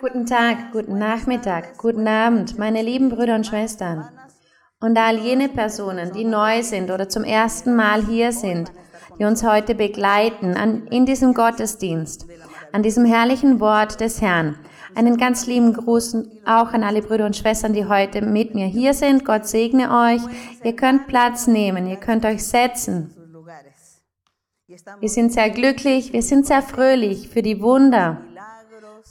Guten Tag, guten Nachmittag, guten Abend, meine lieben Brüder und Schwestern. Und all jene Personen, die neu sind oder zum ersten Mal hier sind, die uns heute begleiten an, in diesem Gottesdienst, an diesem herrlichen Wort des Herrn. Einen ganz lieben Gruß auch an alle Brüder und Schwestern, die heute mit mir hier sind. Gott segne euch. Ihr könnt Platz nehmen, ihr könnt euch setzen. Wir sind sehr glücklich, wir sind sehr fröhlich für die Wunder,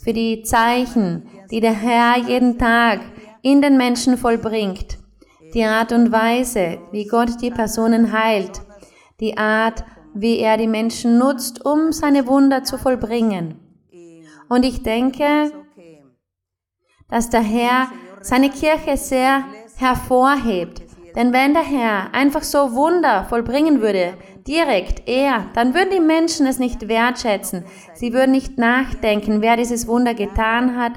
für die Zeichen, die der Herr jeden Tag in den Menschen vollbringt. Die Art und Weise, wie Gott die Personen heilt. Die Art, wie er die Menschen nutzt, um seine Wunder zu vollbringen. Und ich denke, dass der Herr seine Kirche sehr hervorhebt. Denn wenn der Herr einfach so Wunder vollbringen würde, direkt er, dann würden die Menschen es nicht wertschätzen. Sie würden nicht nachdenken, wer dieses Wunder getan hat,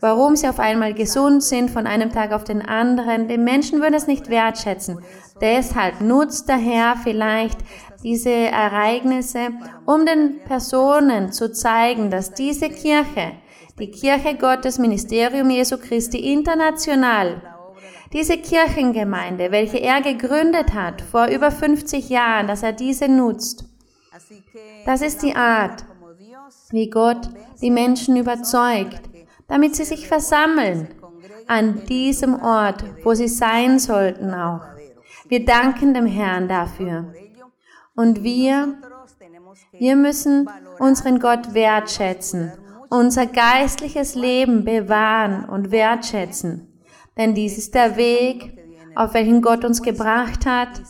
warum sie auf einmal gesund sind von einem Tag auf den anderen. Die Menschen würden es nicht wertschätzen. Deshalb nutzt der Herr vielleicht diese Ereignisse, um den Personen zu zeigen, dass diese Kirche, die Kirche Gottes Ministerium Jesu Christi international, diese Kirchengemeinde, welche er gegründet hat vor über 50 Jahren, dass er diese nutzt, das ist die Art, wie Gott die Menschen überzeugt, damit sie sich versammeln an diesem Ort, wo sie sein sollten auch. Wir danken dem Herrn dafür. Und wir, wir müssen unseren Gott wertschätzen, unser geistliches Leben bewahren und wertschätzen. Denn dies ist der Weg, auf welchen Gott uns gebracht hat.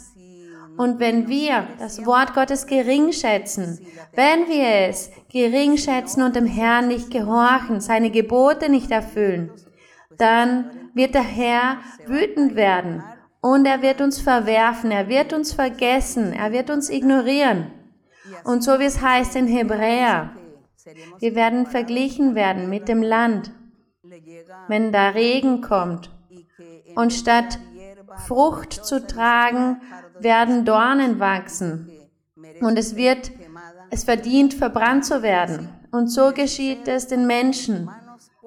Und wenn wir das Wort Gottes gering schätzen, wenn wir es gering schätzen und dem Herrn nicht gehorchen, seine Gebote nicht erfüllen, dann wird der Herr wütend werden und er wird uns verwerfen, er wird uns vergessen, er wird uns ignorieren. Und so wie es heißt in Hebräer, wir werden verglichen werden mit dem Land, wenn da Regen kommt und statt Frucht zu tragen, werden Dornen wachsen. Und es wird, es verdient, verbrannt zu werden. Und so geschieht es den Menschen,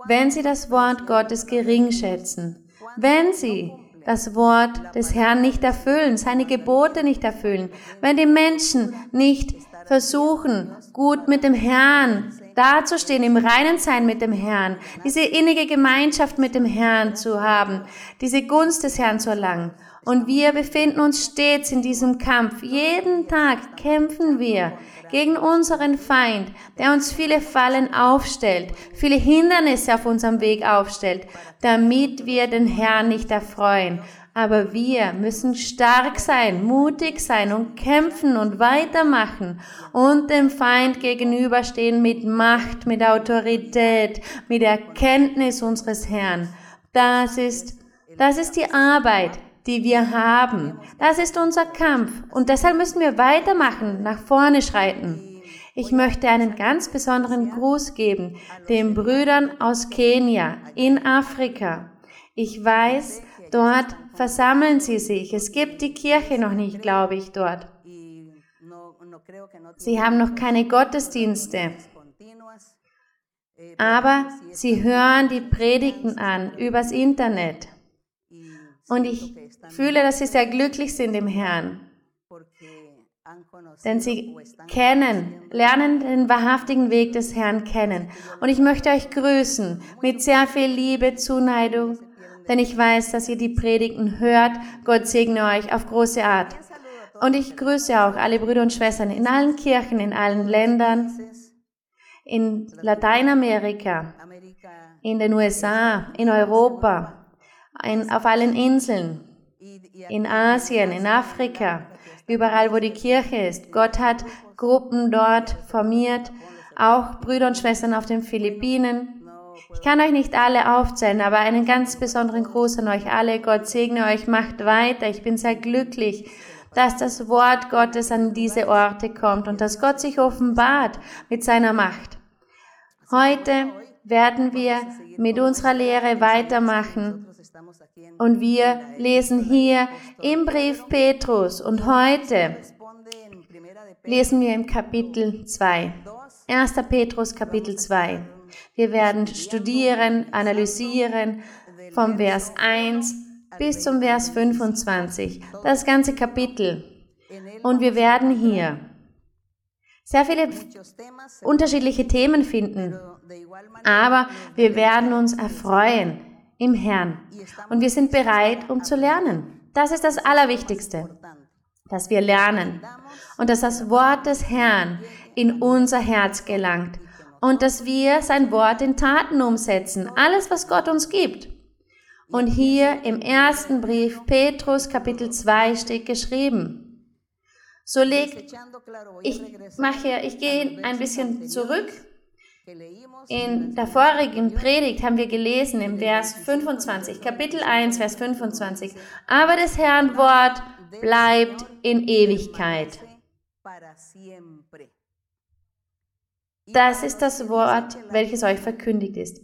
wenn sie das Wort Gottes gering schätzen, wenn sie das Wort des Herrn nicht erfüllen, seine Gebote nicht erfüllen, wenn die Menschen nicht versuchen, gut mit dem Herrn dazustehen, im reinen Sein mit dem Herrn, diese innige Gemeinschaft mit dem Herrn zu haben, diese Gunst des Herrn zu erlangen. Und wir befinden uns stets in diesem Kampf. Jeden Tag kämpfen wir gegen unseren Feind, der uns viele Fallen aufstellt, viele Hindernisse auf unserem Weg aufstellt, damit wir den Herrn nicht erfreuen. Aber wir müssen stark sein, mutig sein und kämpfen und weitermachen und dem Feind gegenüberstehen mit Macht, mit Autorität, mit Erkenntnis unseres Herrn. Das ist, das ist die Arbeit, die wir haben. Das ist unser Kampf und deshalb müssen wir weitermachen, nach vorne schreiten. Ich möchte einen ganz besonderen Gruß geben den Brüdern aus Kenia in Afrika. Ich weiß, Dort versammeln sie sich. Es gibt die Kirche noch nicht, glaube ich, dort. Sie haben noch keine Gottesdienste. Aber sie hören die Predigten an übers Internet. Und ich fühle, dass sie sehr glücklich sind im Herrn. Denn sie kennen, lernen den wahrhaftigen Weg des Herrn kennen. Und ich möchte euch grüßen mit sehr viel Liebe, Zuneigung denn ich weiß, dass ihr die Predigten hört. Gott segne euch auf große Art. Und ich grüße auch alle Brüder und Schwestern in allen Kirchen, in allen Ländern, in Lateinamerika, in den USA, in Europa, in, auf allen Inseln, in Asien, in Afrika, überall, wo die Kirche ist. Gott hat Gruppen dort formiert, auch Brüder und Schwestern auf den Philippinen, ich kann euch nicht alle aufzählen, aber einen ganz besonderen Gruß an euch alle. Gott segne euch, macht weiter. Ich bin sehr glücklich, dass das Wort Gottes an diese Orte kommt und dass Gott sich offenbart mit seiner Macht. Heute werden wir mit unserer Lehre weitermachen und wir lesen hier im Brief Petrus und heute lesen wir im Kapitel 2. 1. Petrus Kapitel 2. Wir werden studieren, analysieren vom Vers 1 bis zum Vers 25, das ganze Kapitel. Und wir werden hier sehr viele unterschiedliche Themen finden, aber wir werden uns erfreuen im Herrn und wir sind bereit, um zu lernen. Das ist das Allerwichtigste, dass wir lernen und dass das Wort des Herrn in unser Herz gelangt und dass wir sein Wort in Taten umsetzen, alles, was Gott uns gibt. Und hier im ersten Brief Petrus Kapitel 2 steht geschrieben, so legt, ich mache, ich gehe ein bisschen zurück. In der vorigen Predigt haben wir gelesen im Vers 25, Kapitel 1, Vers 25. Aber des Herrn Wort bleibt in Ewigkeit. Das ist das Wort, welches euch verkündigt ist.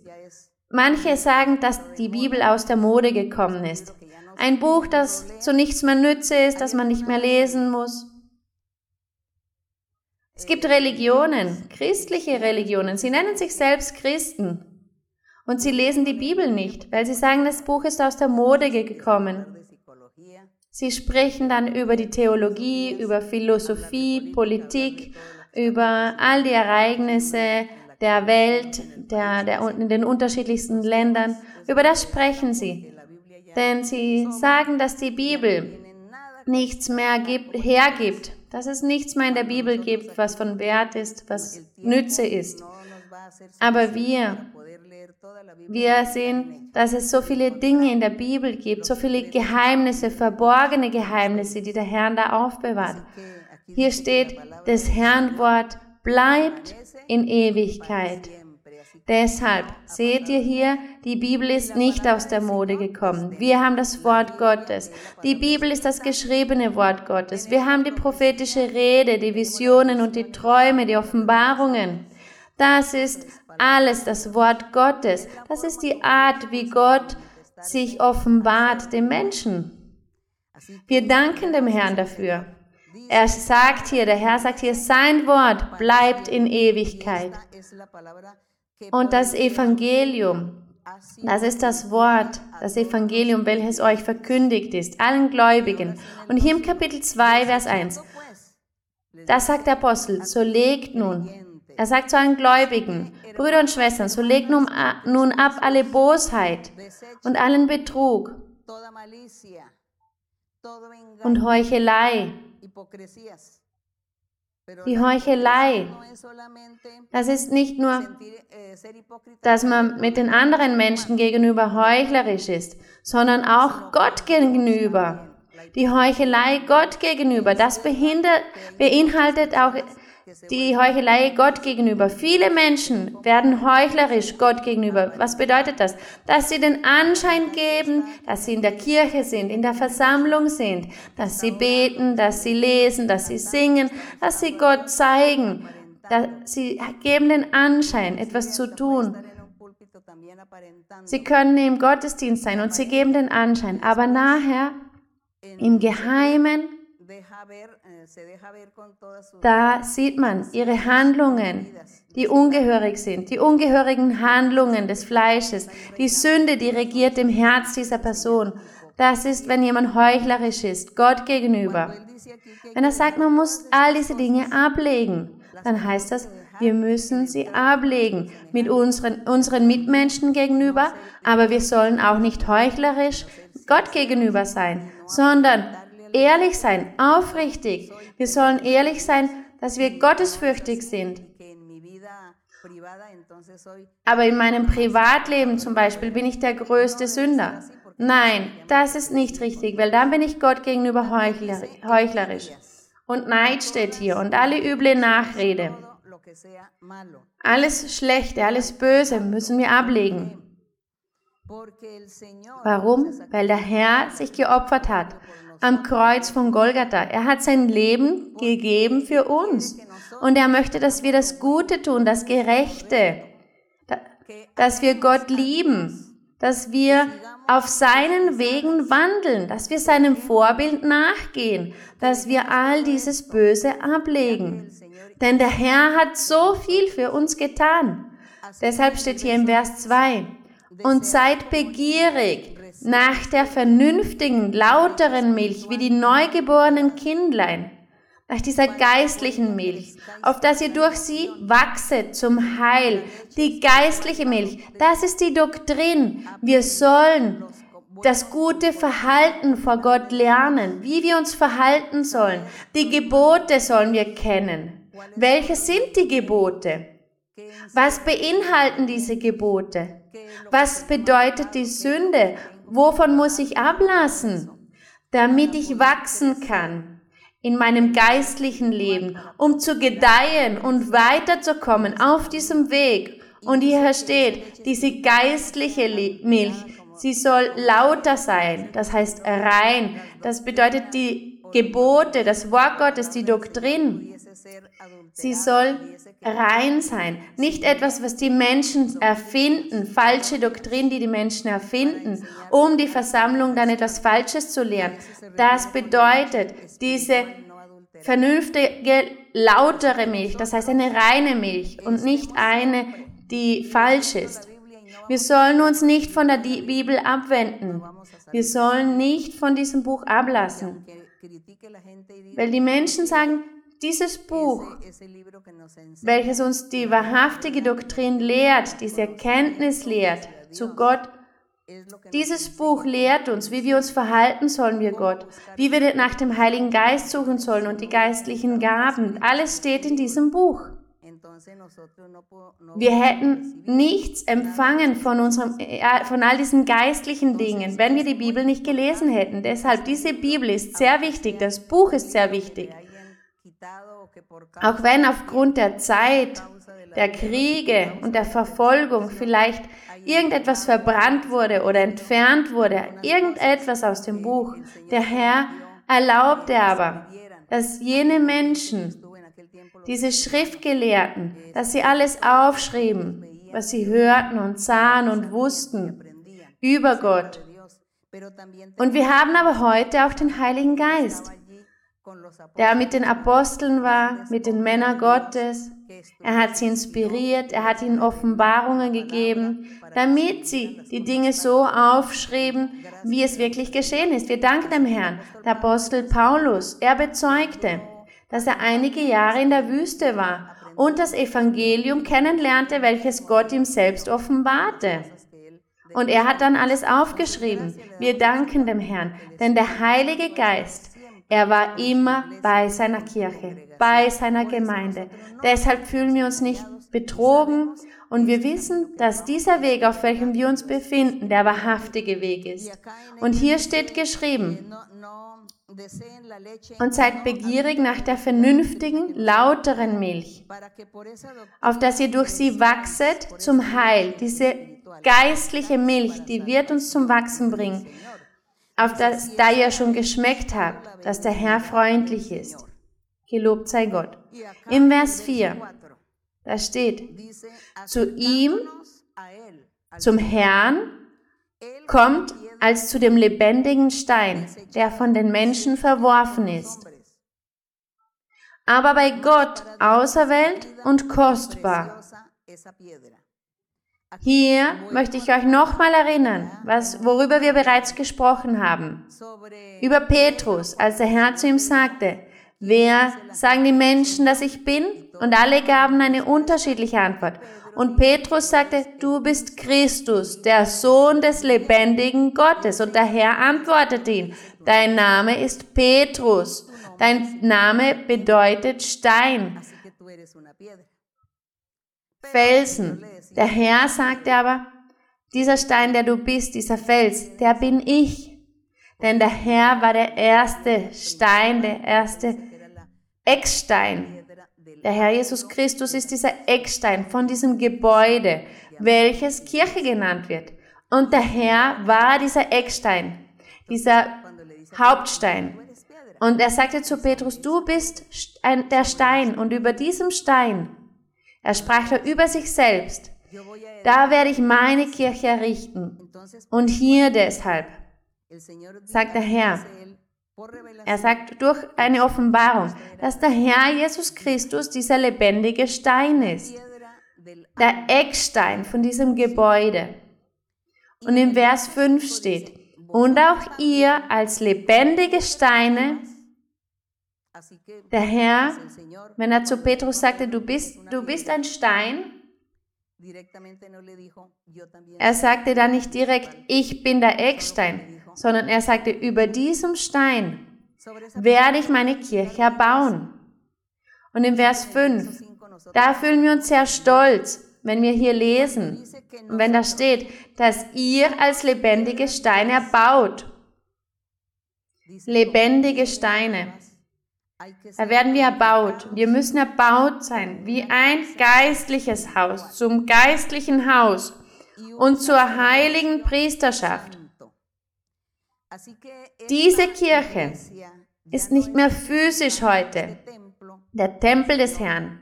Manche sagen, dass die Bibel aus der Mode gekommen ist. Ein Buch, das zu nichts mehr nütze ist, das man nicht mehr lesen muss. Es gibt Religionen, christliche Religionen, sie nennen sich selbst Christen. Und sie lesen die Bibel nicht, weil sie sagen, das Buch ist aus der Mode gekommen. Sie sprechen dann über die Theologie, über Philosophie, Politik, über all die Ereignisse der Welt, der, der, in den unterschiedlichsten Ländern. Über das sprechen sie. Denn sie sagen, dass die Bibel nichts mehr gibt, hergibt, dass es nichts mehr in der Bibel gibt, was von Wert ist, was Nütze ist. Aber wir, wir sehen, dass es so viele Dinge in der Bibel gibt, so viele Geheimnisse, verborgene Geheimnisse, die der Herr da aufbewahrt. Hier steht, das Herrn Wort bleibt in Ewigkeit. Deshalb seht ihr hier, die Bibel ist nicht aus der Mode gekommen. Wir haben das Wort Gottes. Die Bibel ist das geschriebene Wort Gottes. Wir haben die prophetische Rede, die Visionen und die Träume, die Offenbarungen. Das ist alles das Wort Gottes. Das ist die Art, wie Gott sich offenbart dem Menschen. Wir danken dem Herrn dafür. Er sagt hier, der Herr sagt hier, sein Wort bleibt in Ewigkeit. Und das Evangelium, das ist das Wort, das Evangelium, welches euch verkündigt ist, allen Gläubigen. Und hier im Kapitel 2, Vers 1, da sagt der Apostel, so legt nun, er sagt zu allen Gläubigen, Brüder und Schwestern, so legt nun, nun ab alle Bosheit und allen Betrug und Heuchelei die Heuchelei. Das ist nicht nur, dass man mit den anderen Menschen gegenüber heuchlerisch ist, sondern auch Gott gegenüber. Die Heuchelei Gott gegenüber, das behindert, beinhaltet auch die Heuchelei Gott gegenüber. Viele Menschen werden heuchlerisch Gott gegenüber. Was bedeutet das? Dass sie den Anschein geben, dass sie in der Kirche sind, in der Versammlung sind, dass sie beten, dass sie lesen, dass sie singen, dass sie Gott zeigen. Sie geben den Anschein, etwas zu tun. Sie können im Gottesdienst sein und sie geben den Anschein, aber nachher im Geheimen da sieht man ihre Handlungen, die ungehörig sind, die ungehörigen Handlungen des Fleisches, die Sünde, die regiert im Herz dieser Person. Das ist, wenn jemand heuchlerisch ist, Gott gegenüber. Wenn er sagt, man muss all diese Dinge ablegen, dann heißt das, wir müssen sie ablegen mit unseren, unseren Mitmenschen gegenüber, aber wir sollen auch nicht heuchlerisch Gott gegenüber sein, sondern ehrlich sein, aufrichtig. Wir sollen ehrlich sein, dass wir gottesfürchtig sind. Aber in meinem Privatleben zum Beispiel bin ich der größte Sünder. Nein, das ist nicht richtig, weil dann bin ich Gott gegenüber heuchlerisch. Und Neid steht hier und alle üble Nachrede. Alles Schlechte, alles Böse müssen wir ablegen. Warum? Weil der Herr sich geopfert hat am Kreuz von Golgatha. Er hat sein Leben gegeben für uns. Und er möchte, dass wir das Gute tun, das Gerechte, dass wir Gott lieben, dass wir auf seinen Wegen wandeln, dass wir seinem Vorbild nachgehen, dass wir all dieses Böse ablegen. Denn der Herr hat so viel für uns getan. Deshalb steht hier im Vers 2, und seid begierig nach der vernünftigen, lauteren Milch, wie die neugeborenen Kindlein, nach dieser geistlichen Milch, auf dass ihr durch sie wachset zum Heil. Die geistliche Milch, das ist die Doktrin. Wir sollen das gute Verhalten vor Gott lernen, wie wir uns verhalten sollen. Die Gebote sollen wir kennen. Welche sind die Gebote? Was beinhalten diese Gebote? Was bedeutet die Sünde? Wovon muss ich ablassen, damit ich wachsen kann in meinem geistlichen Leben, um zu gedeihen und weiterzukommen auf diesem Weg? Und hier steht, diese geistliche Milch, sie soll lauter sein, das heißt rein. Das bedeutet die Gebote, das Wort Gottes, die Doktrin. Sie soll rein sein. Nicht etwas, was die Menschen erfinden, falsche Doktrin, die die Menschen erfinden, um die Versammlung dann etwas Falsches zu lehren. Das bedeutet, diese vernünftige, lautere Milch, das heißt eine reine Milch und nicht eine, die falsch ist. Wir sollen uns nicht von der Bibel abwenden. Wir sollen nicht von diesem Buch ablassen. Weil die Menschen sagen, dieses Buch, welches uns die wahrhaftige Doktrin lehrt, diese Erkenntnis lehrt zu Gott, dieses Buch lehrt uns, wie wir uns verhalten sollen wir Gott, wie wir nach dem Heiligen Geist suchen sollen und die geistlichen Gaben. Alles steht in diesem Buch. Wir hätten nichts empfangen von, unserem, äh, von all diesen geistlichen Dingen, wenn wir die Bibel nicht gelesen hätten. Deshalb, diese Bibel ist sehr wichtig, das Buch ist sehr wichtig. Auch wenn aufgrund der Zeit, der Kriege und der Verfolgung vielleicht irgendetwas verbrannt wurde oder entfernt wurde, irgendetwas aus dem Buch, der Herr erlaubte aber, dass jene Menschen, diese Schriftgelehrten, dass sie alles aufschrieben, was sie hörten und sahen und wussten über Gott. Und wir haben aber heute auch den Heiligen Geist der mit den Aposteln war, mit den Männern Gottes. Er hat sie inspiriert, er hat ihnen Offenbarungen gegeben, damit sie die Dinge so aufschrieben, wie es wirklich geschehen ist. Wir danken dem Herrn. Der Apostel Paulus, er bezeugte, dass er einige Jahre in der Wüste war und das Evangelium kennenlernte, welches Gott ihm selbst offenbarte. Und er hat dann alles aufgeschrieben. Wir danken dem Herrn, denn der Heilige Geist er war immer bei seiner Kirche, bei seiner Gemeinde. Deshalb fühlen wir uns nicht betrogen und wir wissen, dass dieser Weg, auf welchem wir uns befinden, der wahrhaftige Weg ist. Und hier steht geschrieben, und seid begierig nach der vernünftigen, lauteren Milch, auf dass ihr durch sie wachset zum Heil. Diese geistliche Milch, die wird uns zum Wachsen bringen auf das da ihr schon geschmeckt habt, dass der Herr freundlich ist. Gelobt sei Gott. Im Vers 4, da steht, zu ihm, zum Herrn, kommt als zu dem lebendigen Stein, der von den Menschen verworfen ist, aber bei Gott auserwählt und kostbar. Hier möchte ich euch nochmal erinnern, was, worüber wir bereits gesprochen haben. Über Petrus, als der Herr zu ihm sagte, wer sagen die Menschen, dass ich bin? Und alle gaben eine unterschiedliche Antwort. Und Petrus sagte, du bist Christus, der Sohn des lebendigen Gottes. Und der Herr antwortete ihn, dein Name ist Petrus. Dein Name bedeutet Stein. Felsen. Der Herr sagte aber, dieser Stein, der du bist, dieser Fels, der bin ich. Denn der Herr war der erste Stein, der erste Eckstein. Der Herr Jesus Christus ist dieser Eckstein von diesem Gebäude, welches Kirche genannt wird. Und der Herr war dieser Eckstein, dieser Hauptstein. Und er sagte zu Petrus, du bist der Stein und über diesem Stein er sprach da über sich selbst. Da werde ich meine Kirche errichten. Und hier deshalb, sagt der Herr, er sagt durch eine Offenbarung, dass der Herr Jesus Christus dieser lebendige Stein ist. der Eckstein von diesem Gebäude. Und im Vers 5 steht, und auch ihr als lebendige Steine, der Herr, wenn er zu Petrus sagte, du bist, du bist ein Stein, er sagte dann nicht direkt, ich bin der Eckstein, sondern er sagte, über diesem Stein werde ich meine Kirche erbauen. Und im Vers 5, da fühlen wir uns sehr stolz, wenn wir hier lesen, und wenn da steht, dass ihr als lebendige Steine erbaut. Lebendige Steine. Da werden wir erbaut. Wir müssen erbaut sein, wie ein geistliches Haus, zum geistlichen Haus und zur heiligen Priesterschaft. Diese Kirche ist nicht mehr physisch heute, der Tempel des Herrn.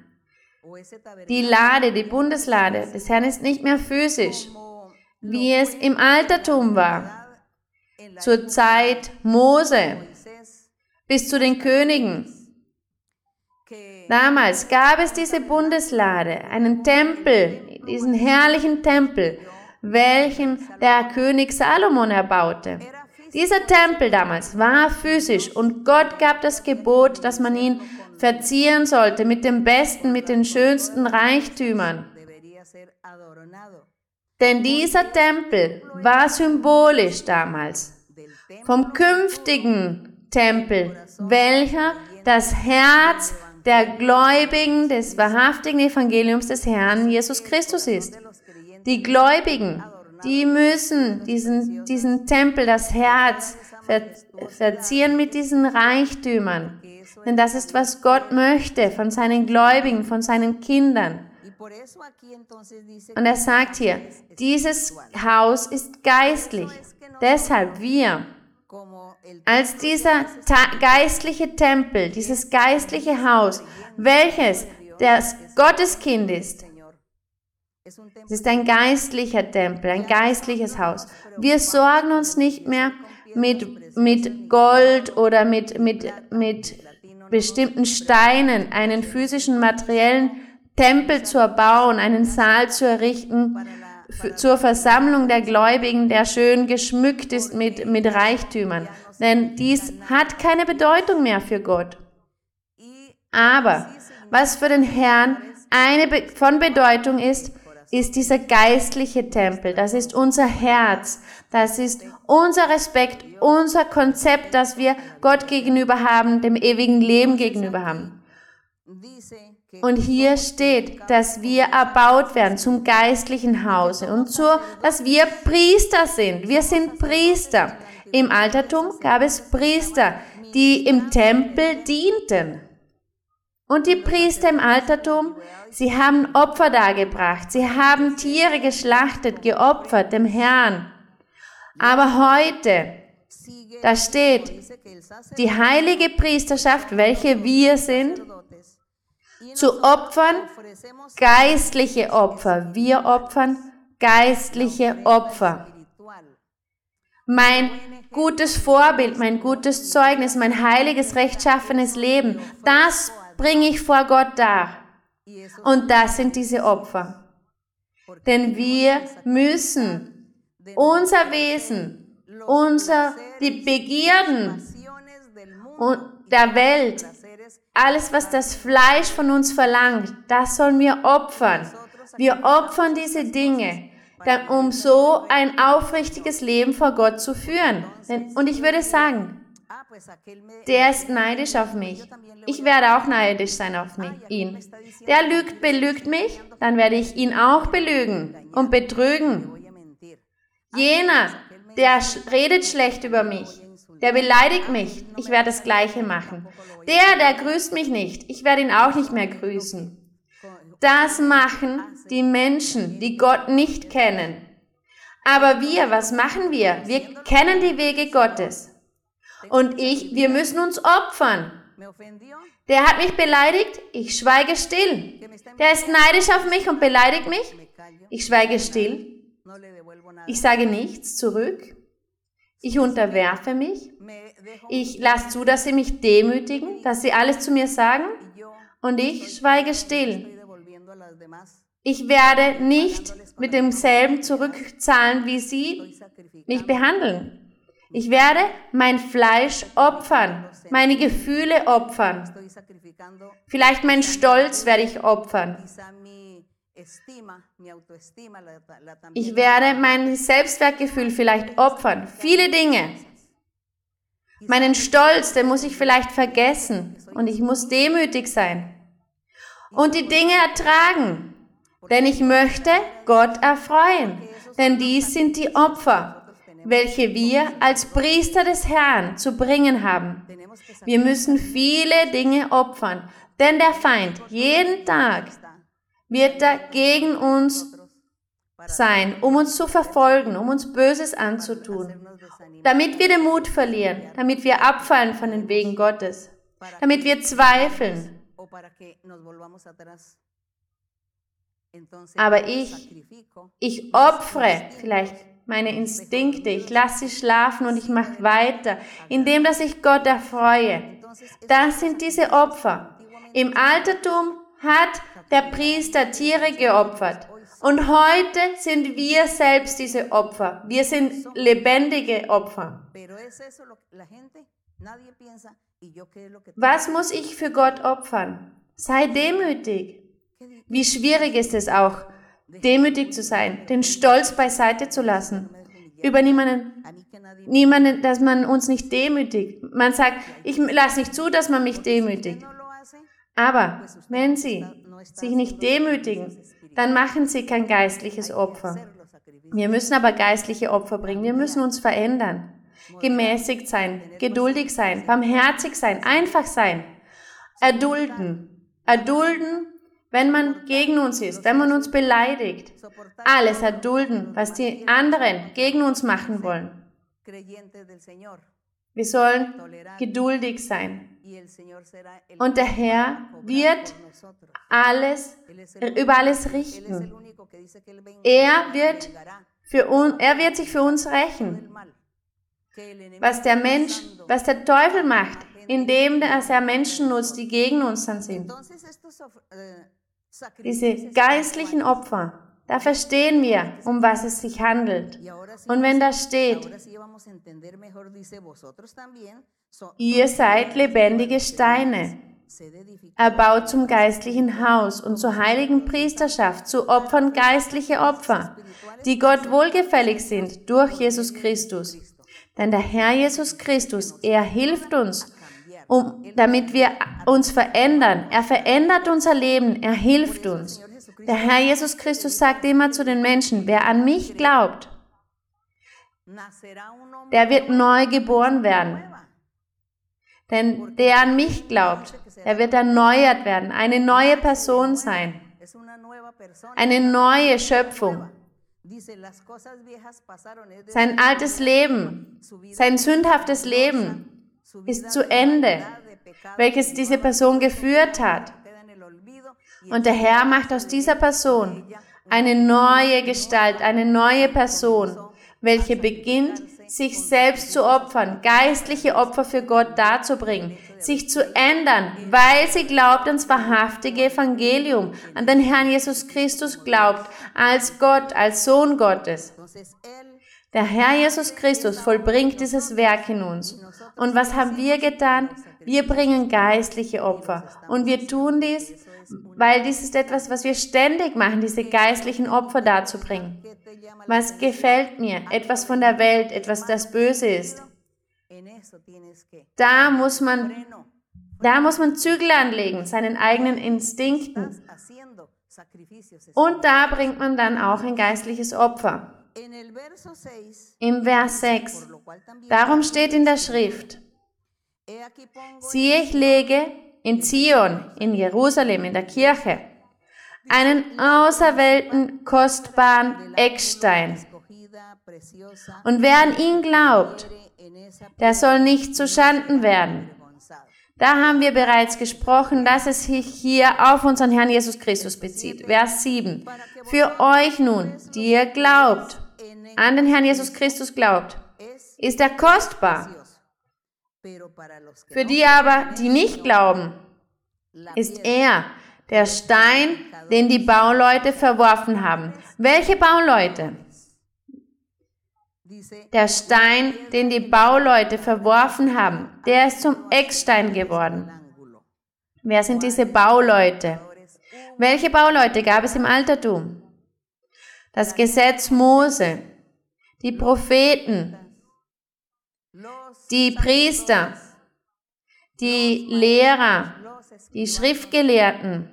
Die Lade, die Bundeslade des Herrn ist nicht mehr physisch, wie es im Altertum war, zur Zeit Mose, bis zu den Königen. Damals gab es diese Bundeslade, einen Tempel, diesen herrlichen Tempel, welchen der König Salomon erbaute. Dieser Tempel damals war physisch und Gott gab das Gebot, dass man ihn verzieren sollte mit dem besten, mit den schönsten Reichtümern. Denn dieser Tempel war symbolisch damals vom künftigen Tempel, welcher das Herz der Gläubigen des wahrhaftigen Evangeliums des Herrn Jesus Christus ist. Die Gläubigen, die müssen diesen, diesen Tempel, das Herz, verzieren mit diesen Reichtümern. Denn das ist, was Gott möchte von seinen Gläubigen, von seinen Kindern. Und er sagt hier, dieses Haus ist geistlich. Deshalb wir, als dieser geistliche Tempel, dieses geistliche Haus, welches das Gotteskind ist, es ist ein geistlicher Tempel, ein geistliches Haus. Wir sorgen uns nicht mehr mit, mit Gold oder mit, mit, mit bestimmten Steinen einen physischen, materiellen Tempel zu erbauen, einen Saal zu errichten zur Versammlung der Gläubigen, der schön geschmückt ist mit, mit Reichtümern. Denn dies hat keine Bedeutung mehr für Gott. Aber was für den Herrn eine Be von Bedeutung ist, ist dieser geistliche Tempel. Das ist unser Herz. Das ist unser Respekt, unser Konzept, das wir Gott gegenüber haben, dem ewigen Leben gegenüber haben. Und hier steht, dass wir erbaut werden zum geistlichen Hause und so, dass wir Priester sind. Wir sind Priester. Im Altertum gab es Priester, die im Tempel dienten. Und die Priester im Altertum, sie haben Opfer dargebracht, sie haben Tiere geschlachtet, geopfert dem Herrn. Aber heute, da steht, die heilige Priesterschaft, welche wir sind, zu opfern geistliche Opfer. Wir opfern geistliche Opfer. Mein gutes Vorbild, mein gutes Zeugnis, mein heiliges, rechtschaffenes Leben, das bringe ich vor Gott dar. Und das sind diese Opfer. Denn wir müssen unser Wesen, unser, die Begierden der Welt, alles, was das Fleisch von uns verlangt, das sollen wir opfern. Wir opfern diese Dinge, um so ein aufrichtiges Leben vor Gott zu führen. Und ich würde sagen, der ist neidisch auf mich. Ich werde auch neidisch sein auf mich, ihn. Der lügt, belügt mich, dann werde ich ihn auch belügen und betrügen. Jener, der redet schlecht über mich, der beleidigt mich, ich werde das Gleiche machen. Der, der grüßt mich nicht, ich werde ihn auch nicht mehr grüßen. Das machen die Menschen, die Gott nicht kennen. Aber wir, was machen wir? Wir kennen die Wege Gottes. Und ich, wir müssen uns opfern. Der hat mich beleidigt, ich schweige still. Der ist neidisch auf mich und beleidigt mich, ich schweige still. Ich sage nichts zurück. Ich unterwerfe mich. Ich lasse zu, dass sie mich demütigen, dass sie alles zu mir sagen. Und ich schweige still. Ich werde nicht mit demselben zurückzahlen, wie sie mich behandeln. Ich werde mein Fleisch opfern, meine Gefühle opfern. Vielleicht mein Stolz werde ich opfern. Ich werde mein Selbstwertgefühl vielleicht opfern. Viele Dinge. Meinen Stolz, den muss ich vielleicht vergessen. Und ich muss demütig sein. Und die Dinge ertragen. Denn ich möchte Gott erfreuen. Denn dies sind die Opfer, welche wir als Priester des Herrn zu bringen haben. Wir müssen viele Dinge opfern. Denn der Feind jeden Tag wird er gegen uns sein, um uns zu verfolgen, um uns Böses anzutun, damit wir den Mut verlieren, damit wir abfallen von den Wegen Gottes, damit wir zweifeln. Aber ich, ich opfere vielleicht meine Instinkte, ich lasse sie schlafen und ich mache weiter, indem dass ich Gott erfreue. Das sind diese Opfer. Im Altertum hat der Priester Tiere geopfert. Und heute sind wir selbst diese Opfer. Wir sind lebendige Opfer. Was muss ich für Gott opfern? Sei demütig. Wie schwierig ist es auch, demütig zu sein, den Stolz beiseite zu lassen. Über niemanden, niemanden, dass man uns nicht demütigt. Man sagt, ich lasse nicht zu, dass man mich demütigt. Aber wenn sie sich nicht demütigen, dann machen sie kein geistliches Opfer. Wir müssen aber geistliche Opfer bringen. Wir müssen uns verändern. Gemäßigt sein, geduldig sein, barmherzig sein, einfach sein. Erdulden. Erdulden, wenn man gegen uns ist, wenn man uns beleidigt. Alles erdulden, was die anderen gegen uns machen wollen. Wir sollen geduldig sein. Und der Herr wird alles, über alles richten. Er wird, für un, er wird sich für uns rächen. Was der Mensch, was der Teufel macht, indem er Menschen nutzt, die gegen uns dann sind. Diese geistlichen Opfer, da verstehen wir, um was es sich handelt. Und wenn da steht, ihr seid lebendige Steine, erbaut zum geistlichen Haus und zur heiligen Priesterschaft, zu Opfern geistliche Opfer, die Gott wohlgefällig sind durch Jesus Christus. Denn der Herr Jesus Christus, er hilft uns, um, damit wir uns verändern. Er verändert unser Leben, er hilft uns. Der Herr Jesus Christus sagt immer zu den Menschen, wer an mich glaubt, der wird neu geboren werden. Denn der an mich glaubt, der wird erneuert werden, eine neue Person sein, eine neue Schöpfung. Sein altes Leben, sein sündhaftes Leben ist zu Ende, welches diese Person geführt hat. Und der Herr macht aus dieser Person eine neue Gestalt, eine neue Person, welche beginnt, sich selbst zu opfern, geistliche Opfer für Gott darzubringen, sich zu ändern, weil sie glaubt ans wahrhaftige Evangelium, an den Herrn Jesus Christus glaubt, als Gott, als Sohn Gottes. Der Herr Jesus Christus vollbringt dieses Werk in uns. Und was haben wir getan? Wir bringen geistliche Opfer. Und wir tun dies, weil dies ist etwas, was wir ständig machen, diese geistlichen Opfer darzubringen. Was gefällt mir? Etwas von der Welt, etwas, das böse ist. Da muss man, da muss man Zügel anlegen, seinen eigenen Instinkten. Und da bringt man dann auch ein geistliches Opfer. Im Vers 6. Darum steht in der Schrift, siehe, ich lege in Zion, in Jerusalem, in der Kirche, einen auserwählten, kostbaren Eckstein. Und wer an ihn glaubt, der soll nicht zu Schanden werden. Da haben wir bereits gesprochen, dass es sich hier auf unseren Herrn Jesus Christus bezieht. Vers 7. Für euch nun, die ihr glaubt, an den Herrn Jesus Christus glaubt, ist er kostbar. Für die aber, die nicht glauben, ist er Der Stein, den die Bauleute verworfen haben. Welche Bauleute? Der Stein, den die Bauleute verworfen haben, der ist zum Eckstein geworden. Wer sind diese Bauleute? Welche Bauleute gab es im Altertum? Das Gesetz Mose, die Propheten, die Priester, die Lehrer, die Schriftgelehrten,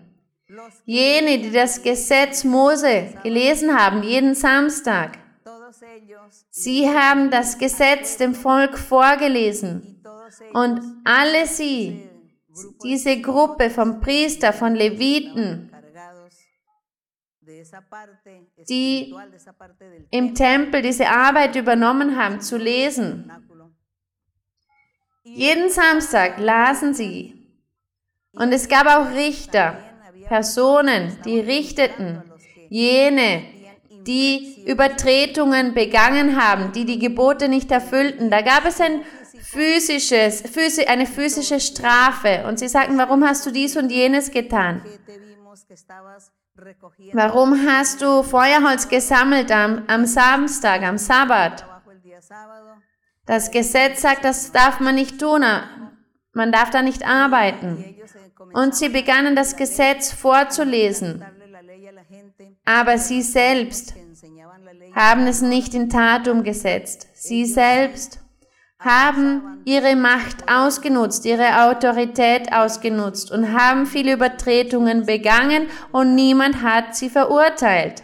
jene, die das Gesetz Mose gelesen haben, jeden Samstag. Sie haben das Gesetz dem Volk vorgelesen und alle sie, diese Gruppe von Priester, von Leviten, die im Tempel diese Arbeit übernommen haben, zu lesen. Jeden Samstag lasen sie. Und es gab auch Richter, Personen, die richteten, jene, die Übertretungen begangen haben, die die Gebote nicht erfüllten. Da gab es ein physisches, eine physische Strafe. Und sie sagten, warum hast du dies und jenes getan? Warum hast du Feuerholz gesammelt am, am Samstag, am Sabbat? Das Gesetz sagt, das darf man nicht tun. Man darf da nicht arbeiten. Und sie begannen das Gesetz vorzulesen. Aber sie selbst haben es nicht in Tat umgesetzt. Sie selbst haben ihre Macht ausgenutzt, ihre Autorität ausgenutzt und haben viele Übertretungen begangen und niemand hat sie verurteilt.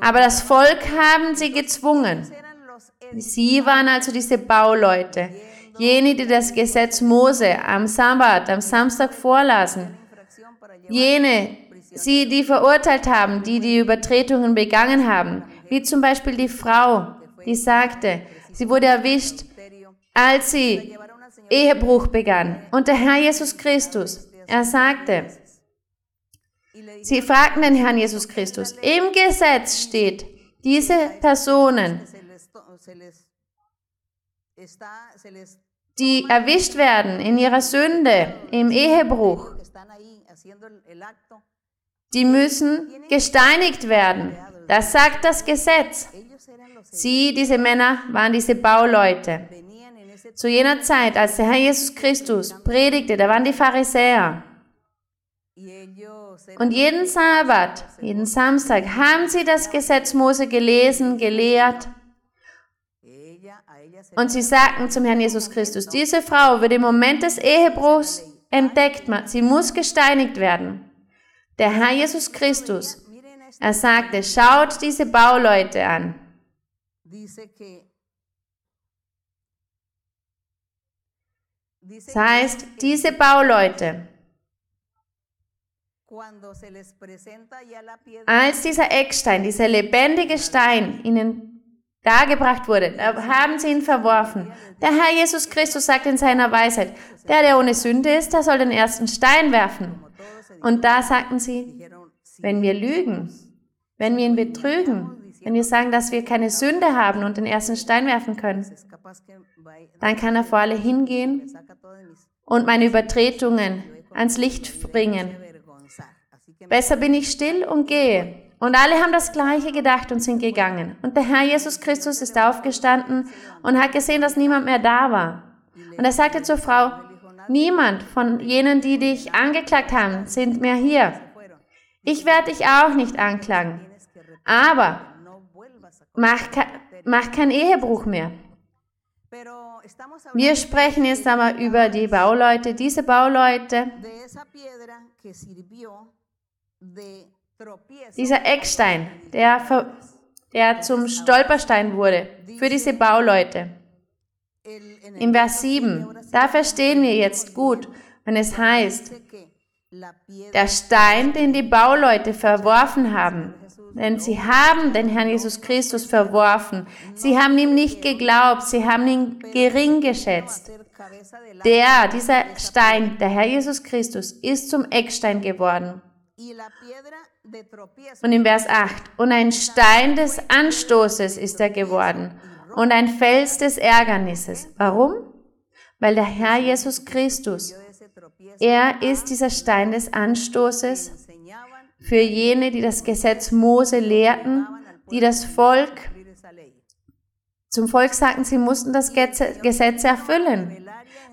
Aber das Volk haben sie gezwungen. Sie waren also diese Bauleute, jene, die das Gesetz Mose am Sabbat, am Samstag vorlasen, jene, sie, die verurteilt haben, die die Übertretungen begangen haben, wie zum Beispiel die Frau, die sagte, sie wurde erwischt, als sie Ehebruch begann. Und der Herr Jesus Christus, er sagte, sie fragten den Herrn Jesus Christus, im Gesetz steht, diese Personen, die erwischt werden in ihrer Sünde, im Ehebruch, die müssen gesteinigt werden. Das sagt das Gesetz. Sie, diese Männer, waren diese Bauleute. Zu jener Zeit, als der Herr Jesus Christus predigte, da waren die Pharisäer. Und jeden Sabbat, jeden Samstag haben sie das Gesetz Mose gelesen, gelehrt. Und sie sagten zum Herrn Jesus Christus, diese Frau wird im Moment des Ehebruchs entdeckt, sie muss gesteinigt werden. Der Herr Jesus Christus, er sagte, schaut diese Bauleute an. Das heißt, diese Bauleute, als dieser Eckstein, dieser lebendige Stein ihnen dargebracht wurde, da haben sie ihn verworfen. Der Herr Jesus Christus sagt in seiner Weisheit, der, der ohne Sünde ist, der soll den ersten Stein werfen. Und da sagten sie, wenn wir lügen, wenn wir ihn betrügen, wenn wir sagen, dass wir keine Sünde haben und den ersten Stein werfen können, dann kann er vor alle hingehen und meine Übertretungen ans Licht bringen. Besser bin ich still und gehe. Und alle haben das Gleiche gedacht und sind gegangen. Und der Herr Jesus Christus ist aufgestanden und hat gesehen, dass niemand mehr da war. Und er sagte zur Frau, niemand von jenen, die dich angeklagt haben, sind mehr hier. Ich werde dich auch nicht anklagen. Aber mach, mach keinen Ehebruch mehr. Wir sprechen jetzt aber über die Bauleute, diese Bauleute, dieser Eckstein, der, der zum Stolperstein wurde für diese Bauleute. Im Vers 7, da verstehen wir jetzt gut, wenn es heißt, der Stein, den die Bauleute verworfen haben, denn sie haben den Herrn Jesus Christus verworfen. Sie haben ihm nicht geglaubt. Sie haben ihn gering geschätzt. Der, dieser Stein, der Herr Jesus Christus, ist zum Eckstein geworden. Und im Vers 8, und ein Stein des Anstoßes ist er geworden und ein Fels des Ärgernisses. Warum? Weil der Herr Jesus Christus, er ist dieser Stein des Anstoßes für jene, die das Gesetz Mose lehrten, die das Volk zum Volk sagten, sie mussten das Gesetz erfüllen.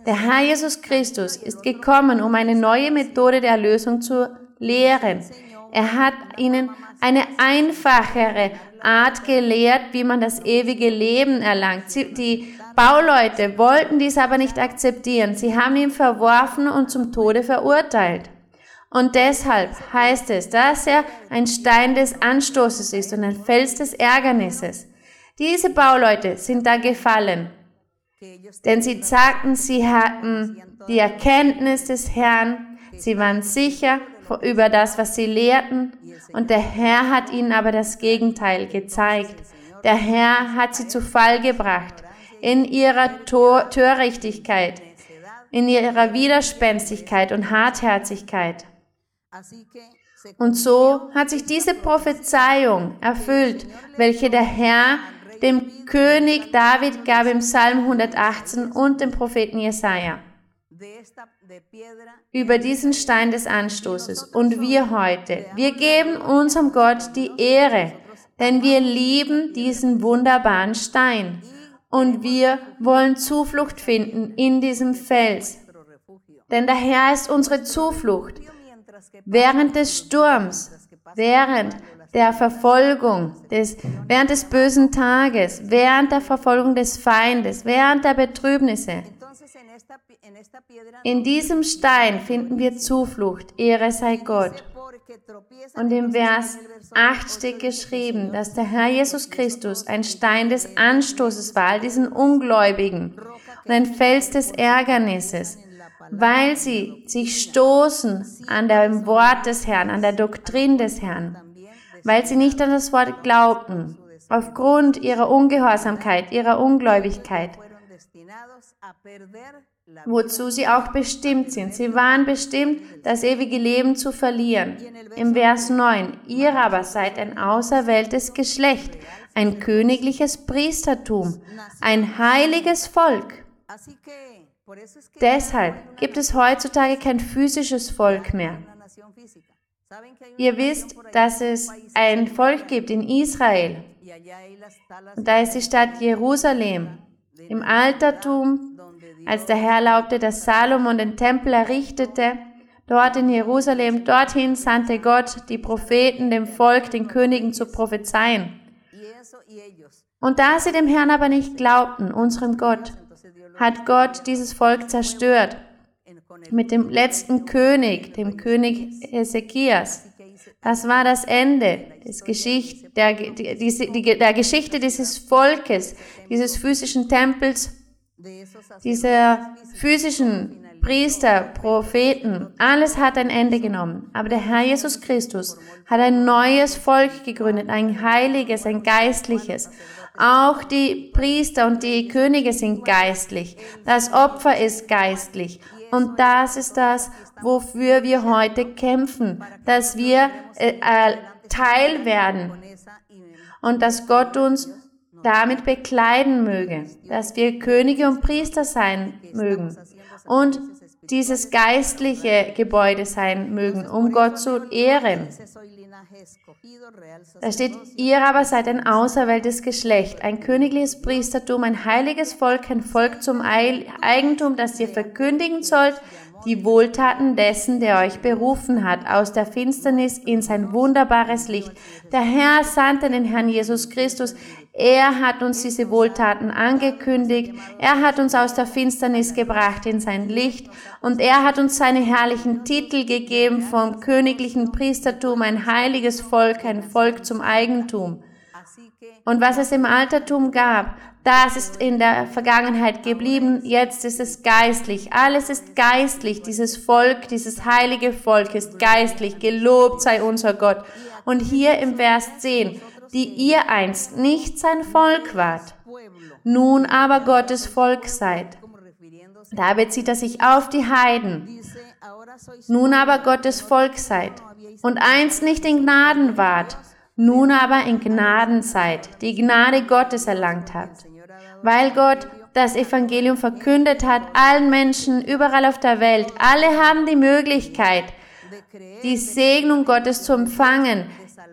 Der Herr Jesus Christus ist gekommen, um eine neue Methode der Erlösung zu lehren. Er hat ihnen eine einfachere Art gelehrt, wie man das ewige Leben erlangt. die Bauleute wollten dies aber nicht akzeptieren. Sie haben ihn verworfen und zum Tode verurteilt. Und deshalb heißt es, dass er ein Stein des Anstoßes ist und ein Fels des Ärgernisses. Diese Bauleute sind da gefallen, denn sie sagten, sie hatten die Erkenntnis des Herrn, sie waren sicher über das, was sie lehrten, und der Herr hat ihnen aber das Gegenteil gezeigt. Der Herr hat sie zu Fall gebracht in ihrer Tor Törichtigkeit, in ihrer Widerspenstigkeit und Hartherzigkeit. Und so hat sich diese Prophezeiung erfüllt, welche der Herr dem König David gab im Psalm 118 und dem Propheten Jesaja. Über diesen Stein des Anstoßes. Und wir heute, wir geben unserem Gott die Ehre, denn wir lieben diesen wunderbaren Stein. Und wir wollen Zuflucht finden in diesem Fels. Denn der Herr ist unsere Zuflucht. Während des Sturms, während der Verfolgung, des, während des bösen Tages, während der Verfolgung des Feindes, während der Betrübnisse. In diesem Stein finden wir Zuflucht, Ehre sei Gott. Und im Vers 8 steht geschrieben, dass der Herr Jesus Christus ein Stein des Anstoßes war, all diesen Ungläubigen, und ein Fels des Ärgernisses, weil sie sich stoßen an dem Wort des Herrn, an der Doktrin des Herrn weil sie nicht an das Wort glaubten, aufgrund ihrer Ungehorsamkeit, ihrer Ungläubigkeit, wozu sie auch bestimmt sind. Sie waren bestimmt, das ewige Leben zu verlieren. Im Vers 9, ihr aber seid ein auserwähltes Geschlecht, ein königliches Priestertum, ein heiliges Volk. Deshalb gibt es heutzutage kein physisches Volk mehr. Ihr wisst, dass es ein Volk gibt in Israel. Und da ist die Stadt Jerusalem. Im Altertum, als der Herr erlaubte, dass Salomon den Tempel errichtete, dort in Jerusalem, dorthin sandte Gott die Propheten dem Volk, den Königen zu prophezeien. Und da sie dem Herrn aber nicht glaubten, unserem Gott, hat Gott dieses Volk zerstört mit dem letzten König, dem König Hesekias. Das war das Ende des Geschicht, der, die, der Geschichte dieses Volkes, dieses physischen Tempels, dieser physischen Priester, Propheten, alles hat ein Ende genommen. Aber der Herr Jesus Christus hat ein neues Volk gegründet, ein heiliges, ein geistliches. Auch die Priester und die Könige sind geistlich. Das Opfer ist geistlich. Und das ist das, wofür wir heute kämpfen, dass wir äh, äh, Teil werden und dass Gott uns damit bekleiden möge, dass wir Könige und Priester sein mögen und dieses geistliche Gebäude sein mögen, um Gott zu ehren. Da steht, ihr aber seid ein auserwähltes Geschlecht, ein königliches Priestertum, ein heiliges Volk, ein Volk zum Eigentum, das ihr verkündigen sollt, die Wohltaten dessen, der euch berufen hat, aus der Finsternis in sein wunderbares Licht. Der Herr sandte den Herrn Jesus Christus. Er hat uns diese Wohltaten angekündigt. Er hat uns aus der Finsternis gebracht in sein Licht. Und er hat uns seine herrlichen Titel gegeben vom königlichen Priestertum, ein heiliges Volk, ein Volk zum Eigentum. Und was es im Altertum gab, das ist in der Vergangenheit geblieben, jetzt ist es geistlich. Alles ist geistlich. Dieses Volk, dieses heilige Volk ist geistlich. Gelobt sei unser Gott. Und hier im Vers 10, die ihr einst nicht sein Volk wart, nun aber Gottes Volk seid. Da bezieht er sich auf die Heiden. Nun aber Gottes Volk seid. Und einst nicht in Gnaden wart, nun aber in Gnaden seid, die Gnade Gottes erlangt habt weil Gott das Evangelium verkündet hat, allen Menschen überall auf der Welt. Alle haben die Möglichkeit, die Segnung Gottes zu empfangen,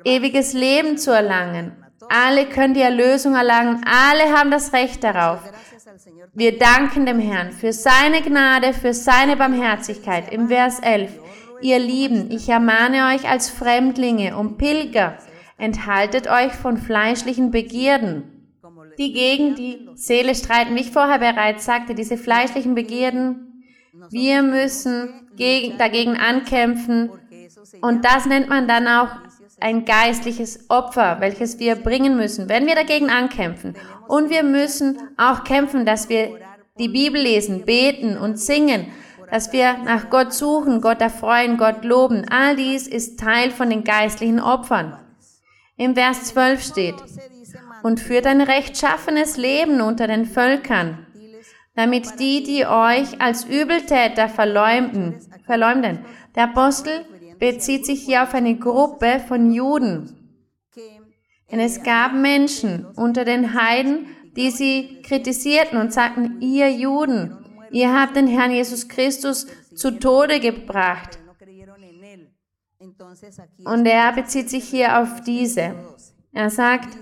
ewiges Leben zu erlangen. Alle können die Erlösung erlangen, alle haben das Recht darauf. Wir danken dem Herrn für seine Gnade, für seine Barmherzigkeit. Im Vers 11. Ihr Lieben, ich ermahne euch als Fremdlinge und Pilger, enthaltet euch von fleischlichen Begierden, die gegen die Seele streiten. Wie ich vorher bereits sagte, diese fleischlichen Begierden, wir müssen gegen, dagegen ankämpfen und das nennt man dann auch ein geistliches Opfer, welches wir bringen müssen, wenn wir dagegen ankämpfen. Und wir müssen auch kämpfen, dass wir die Bibel lesen, beten und singen, dass wir nach Gott suchen, Gott erfreuen, Gott loben. All dies ist Teil von den geistlichen Opfern. Im Vers 12 steht, und führt ein rechtschaffenes Leben unter den Völkern, damit die, die euch als Übeltäter verleumden, verleumden. Der Apostel bezieht sich hier auf eine Gruppe von Juden. Denn es gab Menschen unter den Heiden, die sie kritisierten und sagten, ihr Juden, ihr habt den Herrn Jesus Christus zu Tode gebracht. Und er bezieht sich hier auf diese. Er sagt,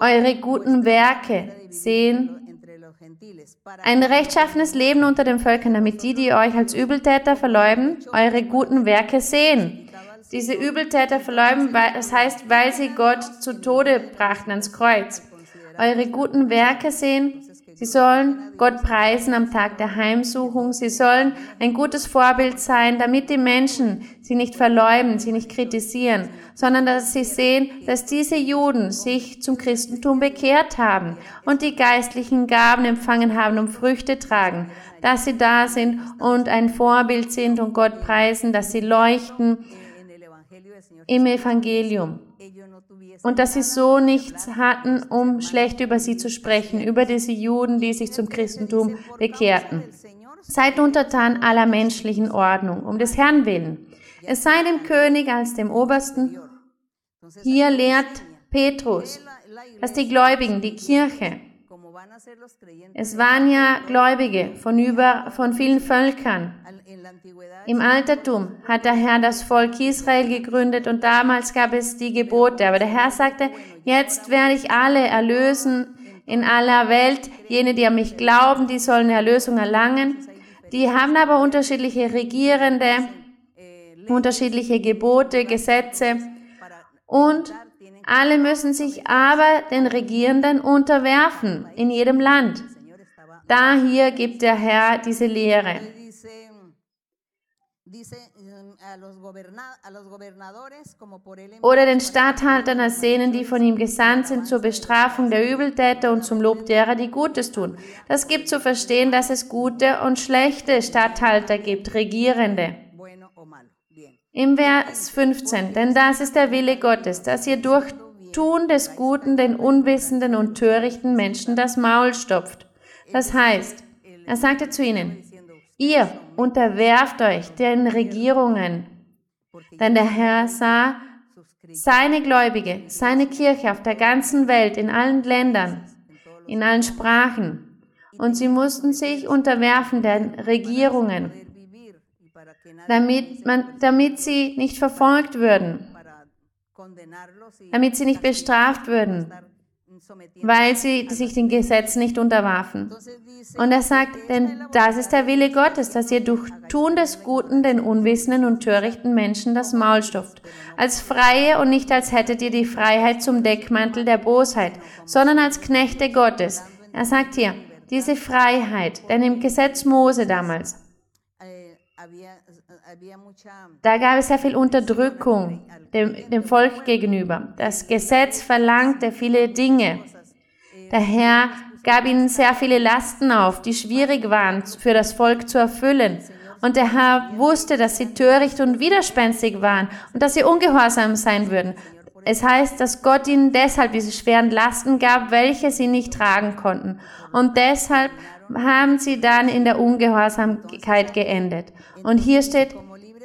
eure guten Werke sehen ein rechtschaffenes Leben unter den Völkern, damit die, die euch als Übeltäter verleumden, eure guten Werke sehen. Diese Übeltäter verleumden, das heißt, weil sie Gott zu Tode brachten ans Kreuz. Eure guten Werke sehen, Sie sollen Gott preisen am Tag der Heimsuchung. Sie sollen ein gutes Vorbild sein, damit die Menschen sie nicht verleumden, sie nicht kritisieren, sondern dass sie sehen, dass diese Juden sich zum Christentum bekehrt haben und die geistlichen Gaben empfangen haben und Früchte tragen, dass sie da sind und ein Vorbild sind und Gott preisen, dass sie leuchten im Evangelium und dass sie so nichts hatten, um schlecht über sie zu sprechen, über diese Juden, die sich zum Christentum bekehrten. Seid untertan aller menschlichen Ordnung, um des Herrn willen. Es sei dem König als dem Obersten. Hier lehrt Petrus, dass die Gläubigen, die Kirche, es waren ja Gläubige von über, von vielen Völkern. Im Altertum hat der Herr das Volk Israel gegründet und damals gab es die Gebote. Aber der Herr sagte, jetzt werde ich alle erlösen in aller Welt. Jene, die an mich glauben, die sollen Erlösung erlangen. Die haben aber unterschiedliche Regierende, unterschiedliche Gebote, Gesetze und alle müssen sich aber den Regierenden unterwerfen in jedem Land. Da hier gibt der Herr diese Lehre. Oder den Statthaltern als denen, die von ihm gesandt sind zur Bestrafung der Übeltäter und zum Lob derer, die Gutes tun. Das gibt zu verstehen, dass es gute und schlechte Statthalter gibt, Regierende. Im Vers 15, denn das ist der Wille Gottes, dass ihr durch Tun des Guten den unwissenden und törichten Menschen das Maul stopft. Das heißt, er sagte zu ihnen, ihr unterwerft euch den Regierungen, denn der Herr sah seine Gläubige, seine Kirche auf der ganzen Welt, in allen Ländern, in allen Sprachen, und sie mussten sich unterwerfen den Regierungen, damit, man, damit sie nicht verfolgt würden, damit sie nicht bestraft würden, weil sie sich den Gesetzen nicht unterwarfen. Und er sagt, denn das ist der Wille Gottes, dass ihr durch Tun des Guten den unwissenden und törichten Menschen das Maul stopft, als Freie und nicht als hättet ihr die Freiheit zum Deckmantel der Bosheit, sondern als Knechte Gottes. Er sagt hier, diese Freiheit, denn im Gesetz Mose damals, da gab es sehr viel Unterdrückung dem, dem Volk gegenüber. Das Gesetz verlangte viele Dinge. Der Herr gab ihnen sehr viele Lasten auf, die schwierig waren für das Volk zu erfüllen. Und der Herr wusste, dass sie töricht und widerspenstig waren und dass sie ungehorsam sein würden. Es heißt, dass Gott ihnen deshalb diese schweren Lasten gab, welche sie nicht tragen konnten. Und deshalb haben sie dann in der Ungehorsamkeit geendet. Und hier steht,